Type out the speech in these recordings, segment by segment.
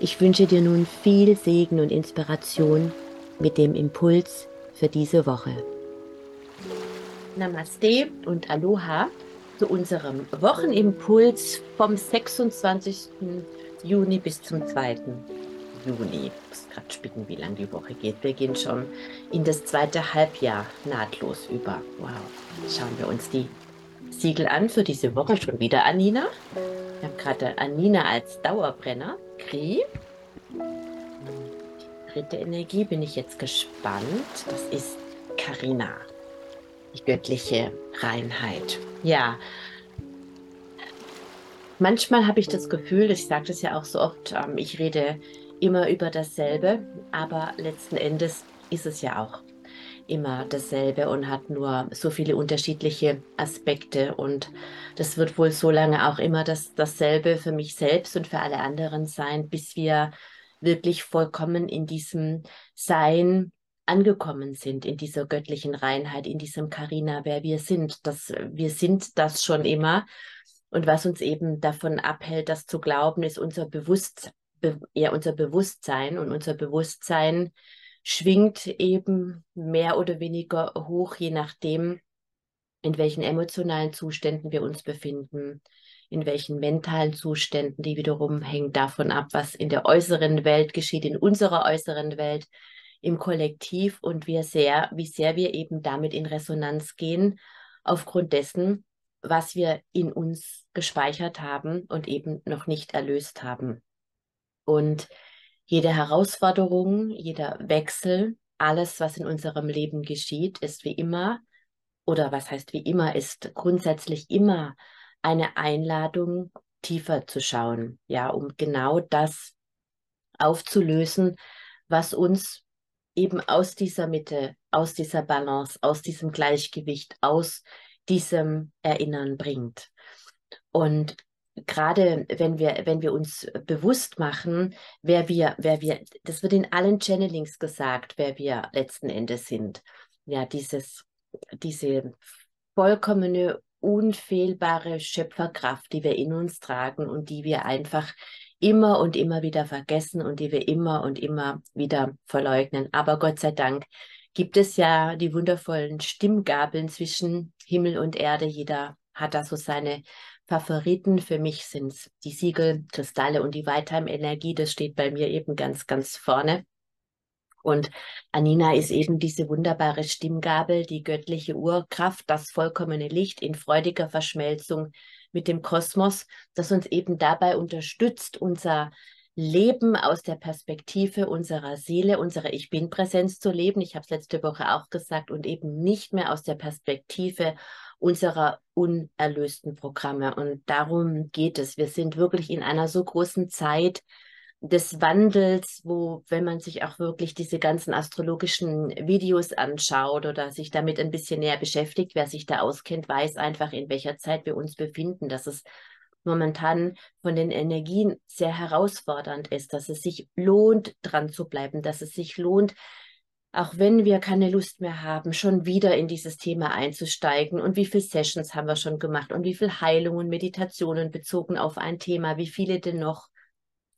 Ich wünsche dir nun viel Segen und Inspiration mit dem Impuls für diese Woche. Namaste und Aloha zu unserem Wochenimpuls vom 26. Juni bis zum 2. Juni. Ich muss gerade spicken, wie lange die Woche geht. Wir gehen schon in das zweite Halbjahr nahtlos über. Wow. Schauen wir uns die Siegel an für diese Woche schon wieder, Anina. Ich habe gerade Anina als Dauerbrenner. Kri. Dritte Energie bin ich jetzt gespannt. Das ist Karina. Die göttliche Reinheit. Ja. Manchmal habe ich das Gefühl, ich sage das ja auch so oft, ähm, ich rede immer über dasselbe, aber letzten Endes ist es ja auch immer dasselbe und hat nur so viele unterschiedliche Aspekte. Und das wird wohl so lange auch immer das, dasselbe für mich selbst und für alle anderen sein, bis wir wirklich vollkommen in diesem Sein angekommen sind, in dieser göttlichen Reinheit, in diesem Karina, wer wir sind. Das, wir sind das schon immer. Und was uns eben davon abhält, das zu glauben, ist unser Bewusstsein, ja, unser Bewusstsein. Und unser Bewusstsein schwingt eben mehr oder weniger hoch, je nachdem, in welchen emotionalen Zuständen wir uns befinden, in welchen mentalen Zuständen, die wiederum hängen davon ab, was in der äußeren Welt geschieht, in unserer äußeren Welt, im Kollektiv und wie sehr, wie sehr wir eben damit in Resonanz gehen, aufgrund dessen, was wir in uns gespeichert haben und eben noch nicht erlöst haben. Und jede Herausforderung, jeder Wechsel, alles, was in unserem Leben geschieht, ist wie immer, oder was heißt wie immer, ist grundsätzlich immer eine Einladung, tiefer zu schauen, ja, um genau das aufzulösen, was uns eben aus dieser Mitte, aus dieser Balance, aus diesem Gleichgewicht, aus diesem Erinnern bringt. Und gerade wenn wir, wenn wir uns bewusst machen, wer wir, wer wir, das wird in allen Channelings gesagt, wer wir letzten Endes sind. Ja, dieses, diese vollkommene, unfehlbare Schöpferkraft, die wir in uns tragen und die wir einfach immer und immer wieder vergessen und die wir immer und immer wieder verleugnen. Aber Gott sei Dank gibt es ja die wundervollen Stimmgabeln zwischen Himmel und Erde. Jeder hat da so seine Favoriten für mich sind die Siegel, Kristalle und die Weitheim-Energie. Das steht bei mir eben ganz, ganz vorne. Und Anina ist eben diese wunderbare Stimmgabel, die göttliche Urkraft, das vollkommene Licht in freudiger Verschmelzung mit dem Kosmos, das uns eben dabei unterstützt, unser Leben aus der Perspektive unserer Seele, unserer Ich Bin-Präsenz zu leben. Ich habe es letzte Woche auch gesagt und eben nicht mehr aus der Perspektive unserer unerlösten Programme. Und darum geht es. Wir sind wirklich in einer so großen Zeit des Wandels, wo, wenn man sich auch wirklich diese ganzen astrologischen Videos anschaut oder sich damit ein bisschen näher beschäftigt, wer sich da auskennt, weiß einfach, in welcher Zeit wir uns befinden, dass es momentan von den Energien sehr herausfordernd ist, dass es sich lohnt, dran zu bleiben, dass es sich lohnt, auch wenn wir keine Lust mehr haben, schon wieder in dieses Thema einzusteigen. Und wie viele Sessions haben wir schon gemacht und wie viele Heilungen, Meditationen bezogen auf ein Thema, wie viele denn noch?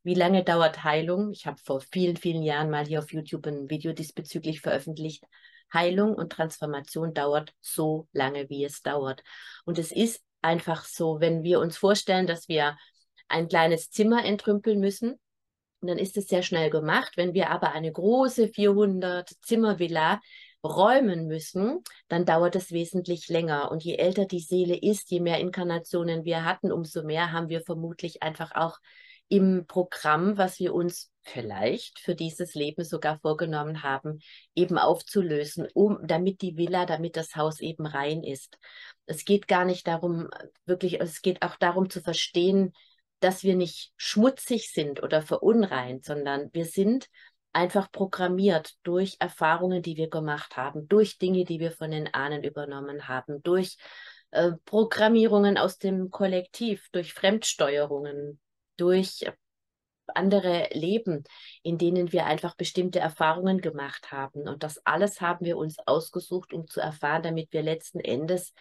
Wie lange dauert Heilung? Ich habe vor vielen, vielen Jahren mal hier auf YouTube ein Video diesbezüglich veröffentlicht. Heilung und Transformation dauert so lange, wie es dauert. Und es ist einfach so, wenn wir uns vorstellen, dass wir ein kleines Zimmer entrümpeln müssen, dann ist es sehr schnell gemacht. Wenn wir aber eine große 400 Zimmer Villa räumen müssen, dann dauert es wesentlich länger. Und je älter die Seele ist, je mehr Inkarnationen wir hatten, umso mehr haben wir vermutlich einfach auch im Programm, was wir uns vielleicht für dieses Leben sogar vorgenommen haben, eben aufzulösen, um, damit die Villa, damit das Haus eben rein ist. Es geht gar nicht darum, wirklich, es geht auch darum zu verstehen, dass wir nicht schmutzig sind oder verunreint, sondern wir sind einfach programmiert durch Erfahrungen, die wir gemacht haben, durch Dinge, die wir von den Ahnen übernommen haben, durch äh, Programmierungen aus dem Kollektiv, durch Fremdsteuerungen, durch andere Leben, in denen wir einfach bestimmte Erfahrungen gemacht haben. Und das alles haben wir uns ausgesucht, um zu erfahren, damit wir letzten Endes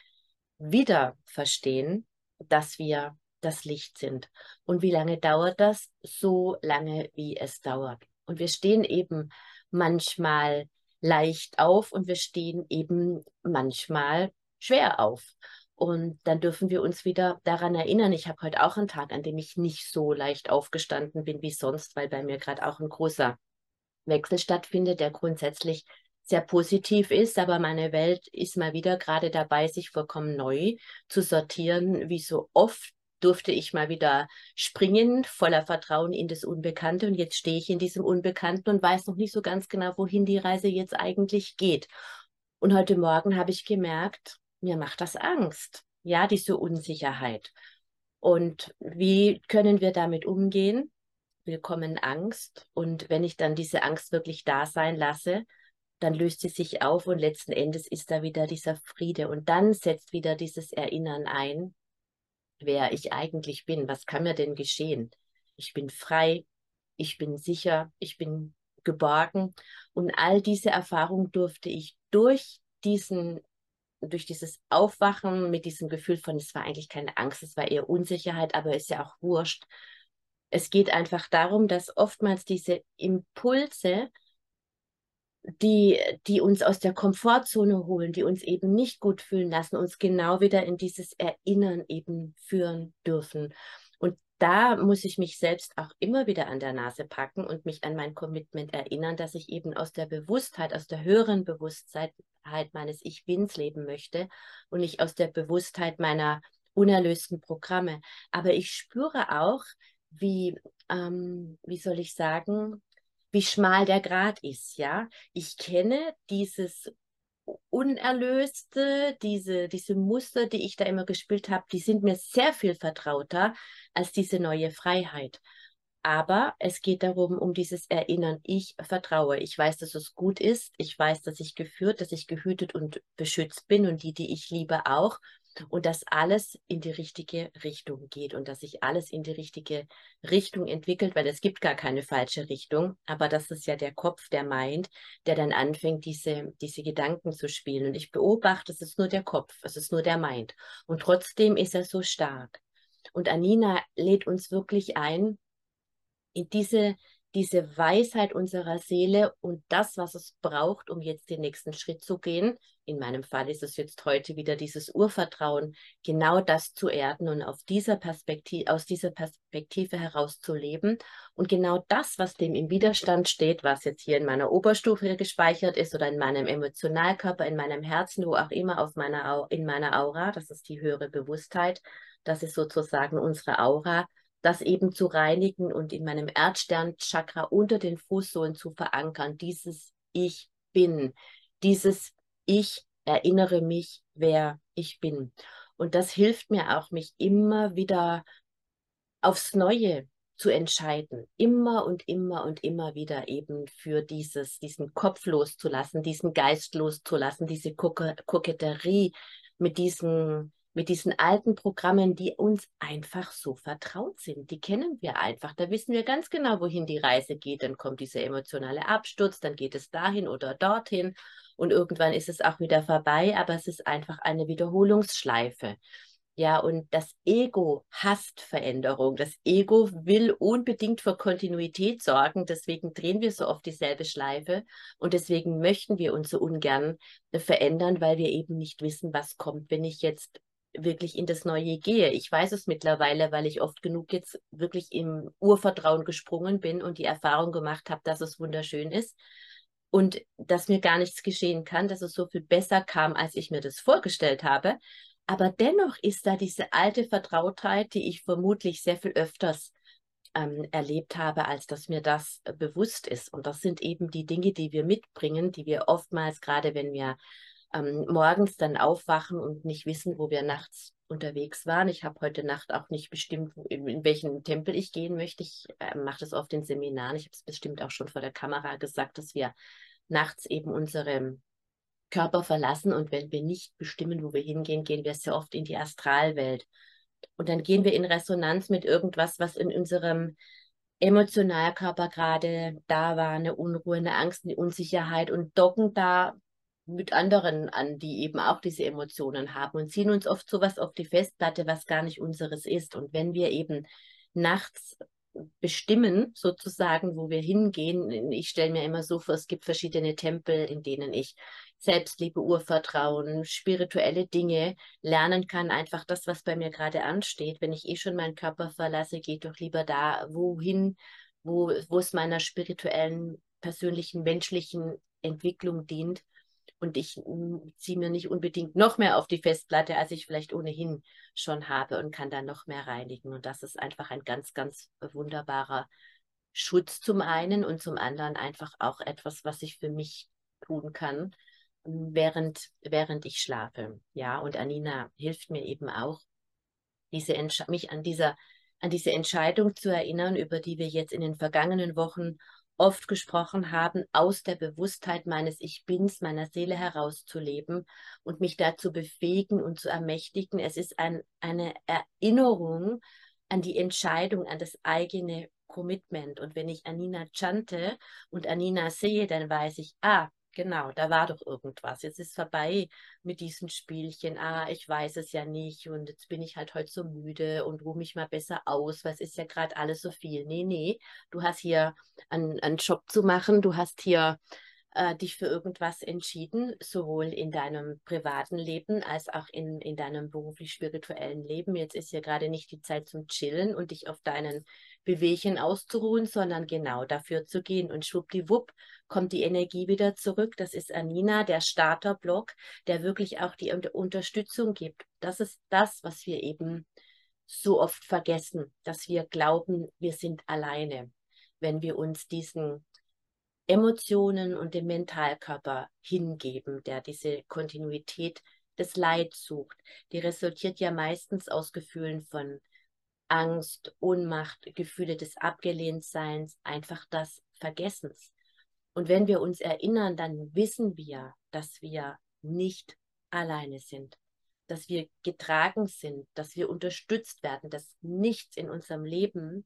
wieder verstehen, dass wir das Licht sind. Und wie lange dauert das? So lange, wie es dauert. Und wir stehen eben manchmal leicht auf und wir stehen eben manchmal schwer auf. Und dann dürfen wir uns wieder daran erinnern. Ich habe heute auch einen Tag, an dem ich nicht so leicht aufgestanden bin wie sonst, weil bei mir gerade auch ein großer Wechsel stattfindet, der grundsätzlich sehr positiv ist, aber meine Welt ist mal wieder gerade dabei, sich vollkommen neu zu sortieren, wie so oft durfte ich mal wieder springen, voller Vertrauen in das Unbekannte. Und jetzt stehe ich in diesem Unbekannten und weiß noch nicht so ganz genau, wohin die Reise jetzt eigentlich geht. Und heute Morgen habe ich gemerkt, mir macht das Angst. Ja, diese Unsicherheit. Und wie können wir damit umgehen? Willkommen Angst. Und wenn ich dann diese Angst wirklich da sein lasse, dann löst sie sich auf und letzten Endes ist da wieder dieser Friede. Und dann setzt wieder dieses Erinnern ein, wer ich eigentlich bin. Was kann mir denn geschehen? Ich bin frei, ich bin sicher, ich bin geborgen. Und all diese Erfahrungen durfte ich durch diesen durch dieses Aufwachen mit diesem Gefühl von, es war eigentlich keine Angst, es war eher Unsicherheit, aber ist ja auch wurscht. Es geht einfach darum, dass oftmals diese Impulse die, die uns aus der Komfortzone holen, die uns eben nicht gut fühlen lassen, uns genau wieder in dieses Erinnern eben führen dürfen. Und da muss ich mich selbst auch immer wieder an der Nase packen und mich an mein Commitment erinnern, dass ich eben aus der Bewusstheit, aus der höheren Bewusstheit meines Ich Bins leben möchte und nicht aus der Bewusstheit meiner unerlösten Programme. Aber ich spüre auch, wie, ähm, wie soll ich sagen, wie schmal der Grat ist, ja. Ich kenne dieses Unerlöste, diese, diese Muster, die ich da immer gespielt habe, die sind mir sehr viel vertrauter als diese neue Freiheit. Aber es geht darum, um dieses Erinnern, ich vertraue. Ich weiß, dass es gut ist. Ich weiß, dass ich geführt, dass ich gehütet und beschützt bin und die, die ich liebe, auch und dass alles in die richtige Richtung geht und dass sich alles in die richtige Richtung entwickelt, weil es gibt gar keine falsche Richtung, aber das ist ja der Kopf, der meint, der dann anfängt, diese, diese Gedanken zu spielen. Und ich beobachte, es ist nur der Kopf, es ist nur der meint. Und trotzdem ist er so stark. Und Anina lädt uns wirklich ein, in diese diese Weisheit unserer Seele und das, was es braucht, um jetzt den nächsten Schritt zu gehen. In meinem Fall ist es jetzt heute wieder dieses Urvertrauen, genau das zu erden und auf dieser Perspektive, aus dieser Perspektive heraus zu leben und genau das, was dem im Widerstand steht, was jetzt hier in meiner Oberstufe gespeichert ist oder in meinem Emotionalkörper, in meinem Herzen, wo auch immer auf meiner, in meiner Aura, das ist die höhere Bewusstheit, das ist sozusagen unsere Aura, das eben zu reinigen und in meinem Erdstern-Chakra unter den Fußsohlen zu verankern. Dieses Ich bin, dieses Ich erinnere mich, wer ich bin. Und das hilft mir auch, mich immer wieder aufs Neue zu entscheiden, immer und immer und immer wieder eben für dieses, diesen Kopf loszulassen, diesen Geist loszulassen, diese Koketterie mit diesen mit diesen alten Programmen, die uns einfach so vertraut sind. Die kennen wir einfach. Da wissen wir ganz genau, wohin die Reise geht. Dann kommt dieser emotionale Absturz, dann geht es dahin oder dorthin und irgendwann ist es auch wieder vorbei, aber es ist einfach eine Wiederholungsschleife. Ja, und das Ego hasst Veränderung. Das Ego will unbedingt für Kontinuität sorgen. Deswegen drehen wir so oft dieselbe Schleife. Und deswegen möchten wir uns so ungern verändern, weil wir eben nicht wissen, was kommt, wenn ich jetzt wirklich in das Neue gehe. Ich weiß es mittlerweile, weil ich oft genug jetzt wirklich im Urvertrauen gesprungen bin und die Erfahrung gemacht habe, dass es wunderschön ist und dass mir gar nichts geschehen kann, dass es so viel besser kam, als ich mir das vorgestellt habe. Aber dennoch ist da diese alte Vertrautheit, die ich vermutlich sehr viel öfters ähm, erlebt habe, als dass mir das äh, bewusst ist. Und das sind eben die Dinge, die wir mitbringen, die wir oftmals, gerade wenn wir ähm, morgens dann aufwachen und nicht wissen, wo wir nachts unterwegs waren. Ich habe heute Nacht auch nicht bestimmt, in, welchen Tempel ich gehen möchte. Ich äh, mache das oft in Seminaren. Ich habe es bestimmt auch schon vor der Kamera gesagt, dass wir nachts eben unsere Körper verlassen und wenn wir nicht bestimmen, wo wir hingehen, gehen wir sehr oft in die Astralwelt. Und dann gehen wir in Resonanz mit irgendwas, was in unserem Emotionalkörper gerade da war, eine Unruhe, eine Angst, eine Unsicherheit und docken da mit anderen an, die eben auch diese Emotionen haben und ziehen uns oft sowas auf die Festplatte, was gar nicht unseres ist. Und wenn wir eben nachts bestimmen, sozusagen, wo wir hingehen. Ich stelle mir immer so vor, es gibt verschiedene Tempel, in denen ich Selbstliebe, Urvertrauen, spirituelle Dinge lernen kann. Einfach das, was bei mir gerade ansteht. Wenn ich eh schon meinen Körper verlasse, geht doch lieber da, wohin, wo, wo es meiner spirituellen, persönlichen, menschlichen Entwicklung dient und ich mm, ziehe mir nicht unbedingt noch mehr auf die Festplatte, als ich vielleicht ohnehin schon habe und kann dann noch mehr reinigen. Und das ist einfach ein ganz, ganz wunderbarer Schutz zum einen und zum anderen einfach auch etwas, was ich für mich tun kann, während, während ich schlafe. Ja, und Anina hilft mir eben auch, diese mich an dieser an diese Entscheidung zu erinnern, über die wir jetzt in den vergangenen Wochen oft gesprochen haben, aus der Bewusstheit meines Ich Bins, meiner Seele herauszuleben und mich dazu befähigen und zu ermächtigen. Es ist ein, eine Erinnerung an die Entscheidung, an das eigene Commitment. Und wenn ich Anina chante und Anina sehe, dann weiß ich, ah, Genau, da war doch irgendwas. Jetzt ist vorbei mit diesen Spielchen. Ah, ich weiß es ja nicht und jetzt bin ich halt heute so müde und ruhe mich mal besser aus, es ist ja gerade alles so viel. Nee, nee, du hast hier einen, einen Job zu machen, du hast hier äh, dich für irgendwas entschieden, sowohl in deinem privaten Leben als auch in, in deinem beruflich-spirituellen Leben. Jetzt ist ja gerade nicht die Zeit zum Chillen und dich auf deinen Bewegchen auszuruhen, sondern genau dafür zu gehen. Und schwuppdiwupp kommt die Energie wieder zurück. Das ist Anina, der Starterblock, der wirklich auch die Unterstützung gibt. Das ist das, was wir eben so oft vergessen, dass wir glauben, wir sind alleine, wenn wir uns diesen Emotionen und dem Mentalkörper hingeben, der diese Kontinuität des Leids sucht. Die resultiert ja meistens aus Gefühlen von Angst, Ohnmacht, Gefühle des Abgelehntseins, einfach das Vergessens. Und wenn wir uns erinnern, dann wissen wir, dass wir nicht alleine sind, dass wir getragen sind, dass wir unterstützt werden, dass nichts in unserem Leben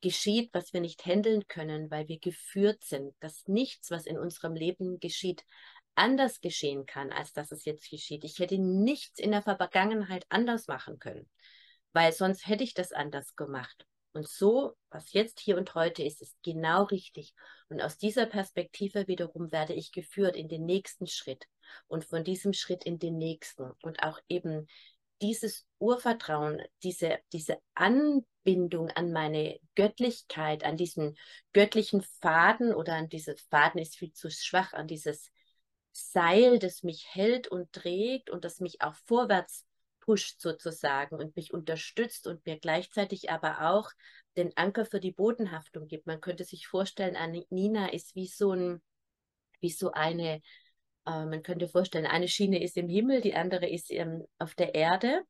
geschieht, was wir nicht handeln können, weil wir geführt sind, dass nichts, was in unserem Leben geschieht, anders geschehen kann, als dass es jetzt geschieht. Ich hätte nichts in der Vergangenheit anders machen können, weil sonst hätte ich das anders gemacht. Und so, was jetzt hier und heute ist, ist genau richtig. Und aus dieser Perspektive wiederum werde ich geführt in den nächsten Schritt und von diesem Schritt in den nächsten. Und auch eben dieses Urvertrauen, diese, diese Anbindung an meine Göttlichkeit, an diesen göttlichen Faden oder an dieses Faden ist viel zu schwach, an dieses Seil, das mich hält und trägt und das mich auch vorwärts pusht sozusagen und mich unterstützt und mir gleichzeitig aber auch den Anker für die Bodenhaftung gibt. Man könnte sich vorstellen, Nina ist wie so ein, wie so eine äh, man könnte vorstellen, eine Schiene ist im Himmel, die andere ist ähm, auf der Erde.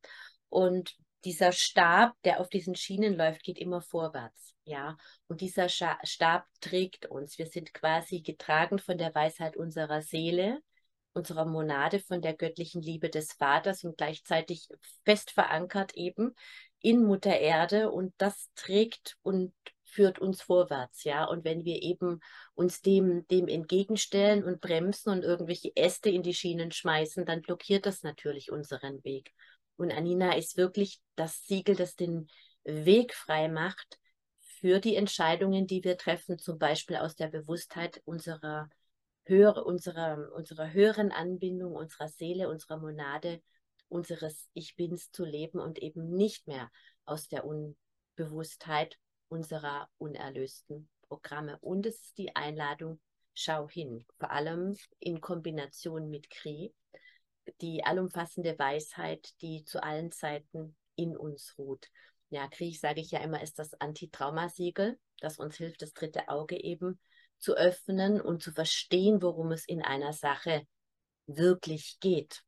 Und dieser Stab, der auf diesen Schienen läuft, geht immer vorwärts. Ja, und dieser Stab trägt uns. Wir sind quasi getragen von der Weisheit unserer Seele, unserer Monade, von der göttlichen Liebe des Vaters und gleichzeitig fest verankert eben in Mutter Erde. Und das trägt und führt uns vorwärts, ja. Und wenn wir eben uns dem, dem entgegenstellen und bremsen und irgendwelche Äste in die Schienen schmeißen, dann blockiert das natürlich unseren Weg. Und Anina ist wirklich das Siegel, das den Weg frei macht für die Entscheidungen, die wir treffen, zum Beispiel aus der Bewusstheit unserer, höhere, unserer, unserer höheren Anbindung, unserer Seele, unserer Monade, unseres Ich Bins zu leben und eben nicht mehr aus der Unbewusstheit unserer unerlösten Programme. Und es ist die Einladung, schau hin, vor allem in Kombination mit Kri, die allumfassende Weisheit, die zu allen Zeiten in uns ruht. Ja, Krieg, sage ich ja immer, ist das Antitraumasiegel, das uns hilft, das dritte Auge eben zu öffnen und zu verstehen, worum es in einer Sache wirklich geht.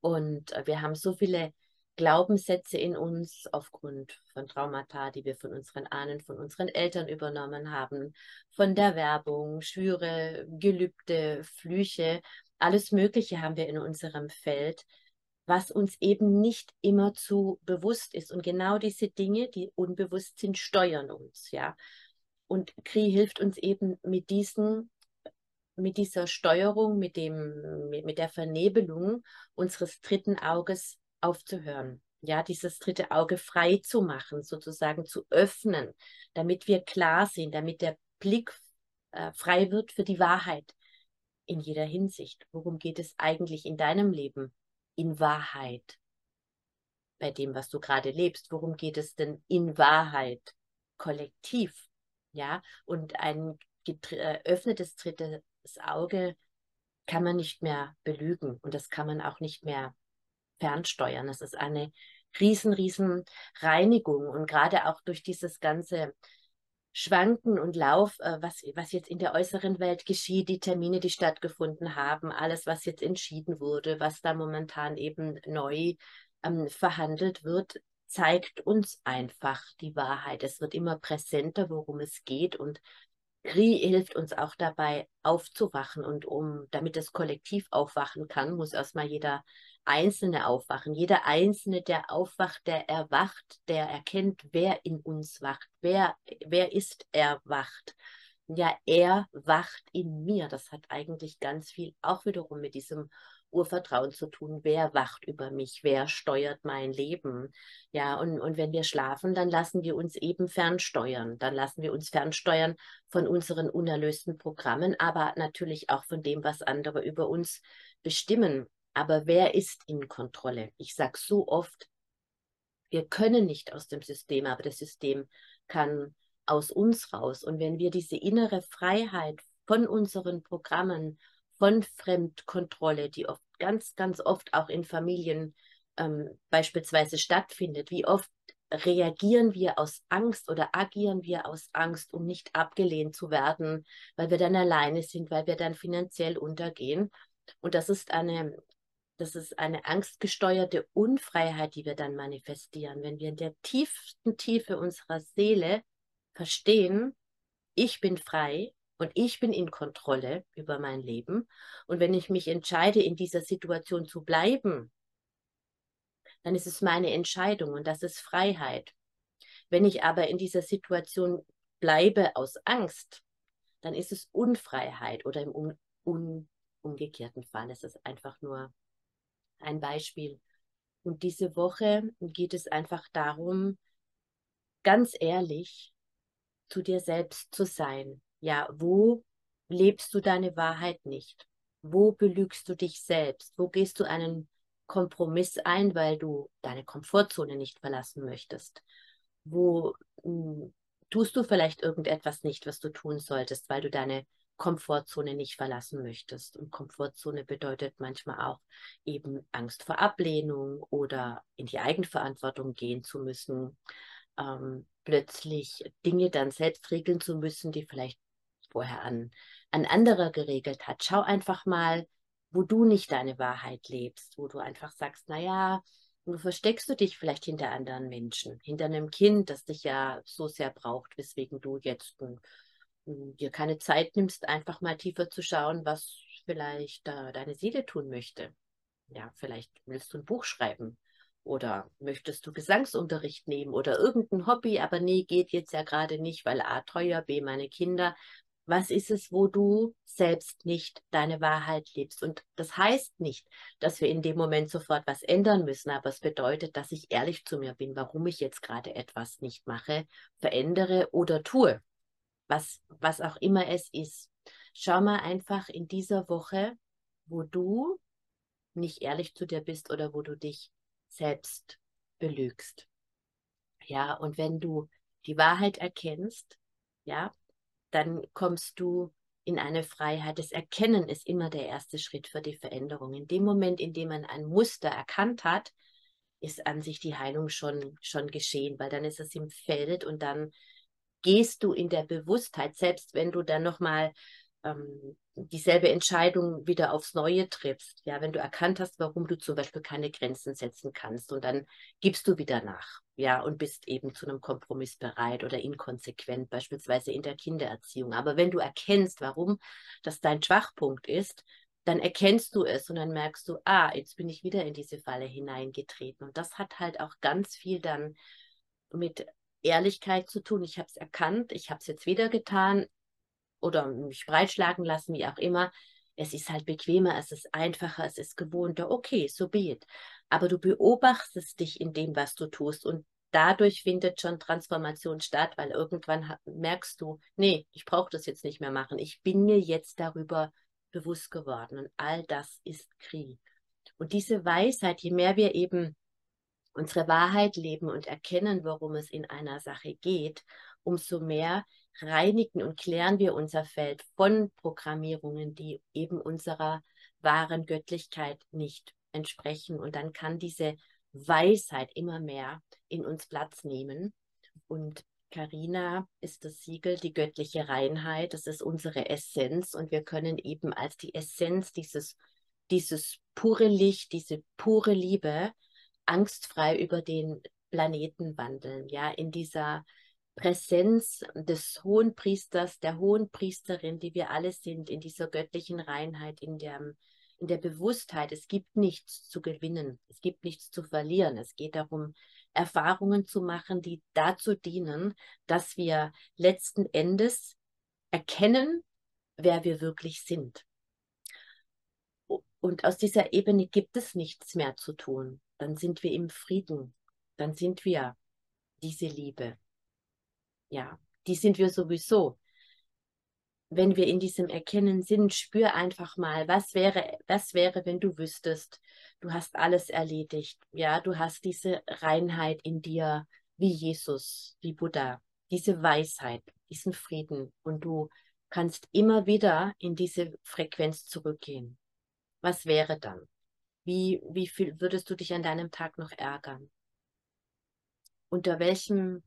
Und äh, wir haben so viele Glaubenssätze in uns aufgrund von Traumata, die wir von unseren Ahnen, von unseren Eltern übernommen haben, von der Werbung, Schwüre, Gelübde, Flüche, alles Mögliche haben wir in unserem Feld, was uns eben nicht immer zu bewusst ist. Und genau diese Dinge, die unbewusst sind, steuern uns, ja. Und Kri hilft uns eben mit diesen mit dieser Steuerung, mit, dem, mit, der Vernebelung unseres dritten Auges aufzuhören. Ja, dieses dritte Auge frei zu machen, sozusagen zu öffnen, damit wir klar sind, damit der Blick äh, frei wird für die Wahrheit in jeder Hinsicht. Worum geht es eigentlich in deinem Leben? In Wahrheit. Bei dem, was du gerade lebst. Worum geht es denn in Wahrheit? Kollektiv. Ja, und ein geöffnetes äh, drittes Auge kann man nicht mehr belügen und das kann man auch nicht mehr fernsteuern. Es ist eine riesen, riesen Reinigung und gerade auch durch dieses ganze Schwanken und Lauf, äh, was, was jetzt in der äußeren Welt geschieht, die Termine, die stattgefunden haben, alles, was jetzt entschieden wurde, was da momentan eben neu ähm, verhandelt wird, zeigt uns einfach die Wahrheit. Es wird immer präsenter, worum es geht und Kri hilft uns auch dabei, aufzuwachen. Und um, damit das Kollektiv aufwachen kann, muss erstmal jeder Einzelne aufwachen. Jeder Einzelne, der aufwacht, der erwacht, der erkennt, wer in uns wacht. Wer, wer ist erwacht? Ja, er wacht in mir. Das hat eigentlich ganz viel auch wiederum mit diesem Urvertrauen zu tun. Wer wacht über mich? Wer steuert mein Leben? Ja, und, und wenn wir schlafen, dann lassen wir uns eben fernsteuern. Dann lassen wir uns fernsteuern von unseren unerlösten Programmen, aber natürlich auch von dem, was andere über uns bestimmen. Aber wer ist in Kontrolle? Ich sage so oft, wir können nicht aus dem System, aber das System kann aus uns raus. Und wenn wir diese innere Freiheit von unseren Programmen von Fremdkontrolle, die oft ganz, ganz oft auch in Familien ähm, beispielsweise stattfindet. Wie oft reagieren wir aus Angst oder agieren wir aus Angst, um nicht abgelehnt zu werden, weil wir dann alleine sind, weil wir dann finanziell untergehen. Und das ist eine, das ist eine angstgesteuerte Unfreiheit, die wir dann manifestieren. Wenn wir in der tiefsten Tiefe unserer Seele verstehen, ich bin frei, und ich bin in Kontrolle über mein Leben. Und wenn ich mich entscheide, in dieser Situation zu bleiben, dann ist es meine Entscheidung und das ist Freiheit. Wenn ich aber in dieser Situation bleibe aus Angst, dann ist es Unfreiheit oder im un un umgekehrten Fall ist es einfach nur ein Beispiel. Und diese Woche geht es einfach darum, ganz ehrlich zu dir selbst zu sein ja, wo lebst du deine Wahrheit nicht? Wo belügst du dich selbst? Wo gehst du einen Kompromiss ein, weil du deine Komfortzone nicht verlassen möchtest? Wo mh, hm, tust du vielleicht irgendetwas nicht, was du tun solltest, weil du deine Komfortzone nicht verlassen möchtest. Und Komfortzone bedeutet manchmal auch eben Angst vor Ablehnung oder in die Eigenverantwortung gehen zu müssen, ähm, plötzlich Dinge dann selbst regeln zu müssen, die vielleicht vorher an, an anderer geregelt hat. Schau einfach mal, wo du nicht deine Wahrheit lebst, wo du einfach sagst, naja, wo versteckst du dich vielleicht hinter anderen Menschen, hinter einem Kind, das dich ja so sehr braucht, weswegen du jetzt m, hm, dir keine Zeit nimmst, einfach mal tiefer zu schauen, was vielleicht äh, deine Seele tun möchte. Ja, vielleicht willst du ein Buch schreiben oder möchtest du Gesangsunterricht nehmen oder irgendein Hobby, aber nee, geht jetzt ja gerade nicht, weil A teuer, B meine Kinder. Was ist es, wo du selbst nicht deine Wahrheit lebst? Und das heißt nicht, dass wir in dem Moment sofort was ändern müssen, aber es bedeutet, dass ich ehrlich zu mir bin, warum ich jetzt gerade etwas nicht mache, verändere oder tue. Was, was auch immer es ist. Schau mal einfach in dieser Woche, wo du nicht ehrlich zu dir bist oder wo du dich selbst belügst. Ja, und wenn du die Wahrheit erkennst, ja, dann kommst du in eine Freiheit. Das Erkennen ist immer der erste Schritt für die Veränderung. In dem Moment, in dem man ein Muster erkannt hat, ist an sich die Heilung schon, schon geschehen, weil dann ist es im Feld und dann gehst du in der Bewusstheit, selbst wenn du dann nochmal ähm, dieselbe Entscheidung wieder aufs Neue triffst. Ja, wenn du erkannt hast, warum du zum Beispiel keine Grenzen setzen kannst und dann gibst du wieder nach. Ja, und bist eben zu einem Kompromiss bereit oder inkonsequent, beispielsweise in der Kindererziehung. Aber wenn du erkennst, warum das dein Schwachpunkt ist, dann erkennst du es und dann merkst du, ah, jetzt bin ich wieder in diese Falle hineingetreten. Und das hat halt auch ganz viel dann mit Ehrlichkeit zu tun. Ich habe es erkannt, ich habe es jetzt wieder getan oder mich breitschlagen lassen, wie auch immer. Es ist halt bequemer, es ist einfacher, es ist gewohnter. Okay, so be. Aber du beobachtest dich in dem, was du tust und dadurch findet schon Transformation statt, weil irgendwann merkst du, nee, ich brauche das jetzt nicht mehr machen. Ich bin mir jetzt darüber bewusst geworden und all das ist Krieg. Und diese Weisheit, je mehr wir eben unsere Wahrheit leben und erkennen, worum es in einer Sache geht, umso mehr reinigen und klären wir unser Feld von Programmierungen, die eben unserer wahren Göttlichkeit nicht entsprechen. Und dann kann diese Weisheit immer mehr in uns Platz nehmen. Und Karina ist das Siegel, die göttliche Reinheit. Das ist unsere Essenz. Und wir können eben als die Essenz dieses, dieses pure Licht, diese pure Liebe angstfrei über den Planeten wandeln. Ja, in dieser Präsenz des Hohenpriesters, der Hohenpriesterin, die wir alle sind, in dieser göttlichen Reinheit, in der, in der Bewusstheit. Es gibt nichts zu gewinnen, es gibt nichts zu verlieren. Es geht darum, Erfahrungen zu machen, die dazu dienen, dass wir letzten Endes erkennen, wer wir wirklich sind. Und aus dieser Ebene gibt es nichts mehr zu tun. Dann sind wir im Frieden. Dann sind wir diese Liebe ja, die sind wir sowieso. Wenn wir in diesem Erkennen sind, spür einfach mal, was wäre, was wäre, wenn du wüsstest, du hast alles erledigt. Ja, du hast diese Reinheit in dir, wie Jesus, wie Buddha, diese Weisheit, diesen Frieden und du kannst immer wieder in diese Frequenz zurückgehen. Was wäre dann? Wie, wie viel würdest du dich an deinem Tag noch ärgern? Unter welchem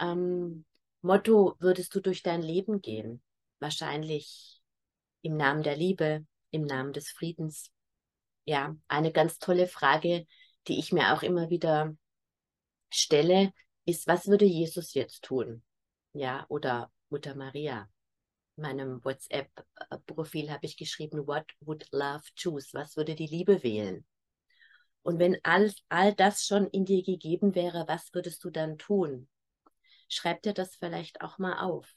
ähm, Motto würdest du durch dein Leben gehen? Wahrscheinlich im Namen der Liebe, im Namen des Friedens. Ja, eine ganz tolle Frage, die ich mir auch immer wieder stelle, ist, was würde Jesus jetzt tun? Ja, oder Mutter Maria. In meinem WhatsApp-Profil habe ich geschrieben, what would love choose? Was würde die Liebe wählen? Und wenn all, all das schon in dir gegeben wäre, was würdest du dann tun? schreib dir das vielleicht auch mal auf.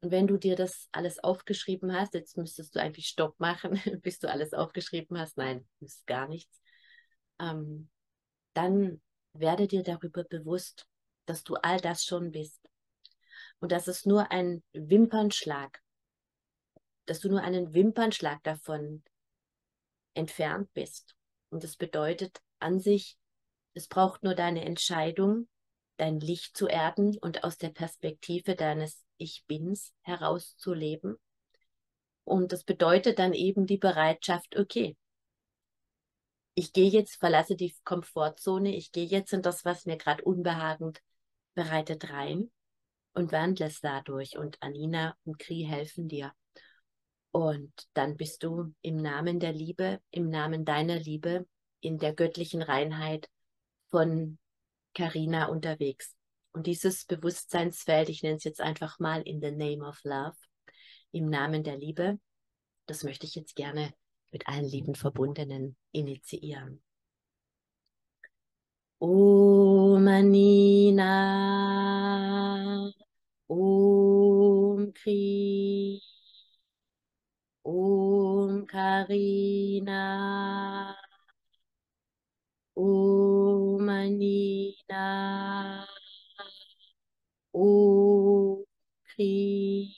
Und wenn du dir das alles aufgeschrieben hast, jetzt müsstest du eigentlich Stopp machen, bis du alles aufgeschrieben hast. Nein, ist gar nichts. Ähm, dann werde dir darüber bewusst, dass du all das schon bist. Und dass es nur ein Wimpernschlag, dass du nur einen Wimpernschlag davon entfernt bist. Und das bedeutet an sich, es braucht nur deine Entscheidung, dein Licht zu erden und aus der Perspektive deines Ich Bins herauszuleben. Und das bedeutet dann eben die Bereitschaft, okay, ich gehe jetzt, verlasse die Komfortzone, ich gehe jetzt in das, was mir gerade unbehagend bereitet, rein und wandle es dadurch. Und Anina und Kri helfen dir. Und dann bist du im Namen der Liebe, im Namen deiner Liebe, in der göttlichen Reinheit von Karina unterwegs. Und dieses Bewusstseinsfeld, ich nenne es jetzt einfach mal in the name of love, im Namen der Liebe, das möchte ich jetzt gerne mit allen lieben Verbundenen initiieren. Om Anina, Om Kri, Om Karina, Om Anina. Om Kri.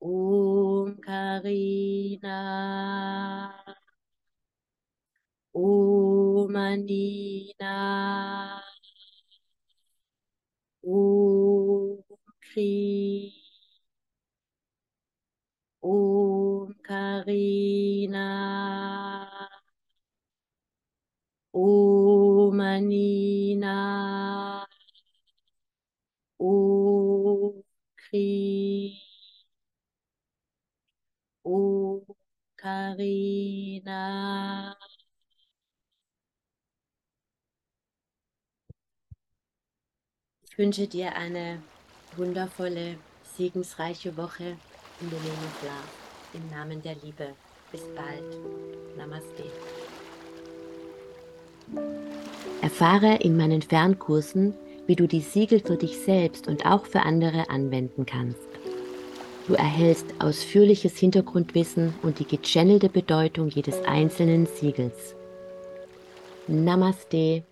Om Karina. Om Anina. Om Kri. Om Karina. Om Anina. Wünsche dir eine wundervolle, segensreiche Woche in the name of love, im Namen der Liebe. Bis bald. Namaste. Erfahre in meinen Fernkursen, wie du die Siegel für dich selbst und auch für andere anwenden kannst. Du erhältst ausführliches Hintergrundwissen und die gechannelte Bedeutung jedes einzelnen Siegels. Namaste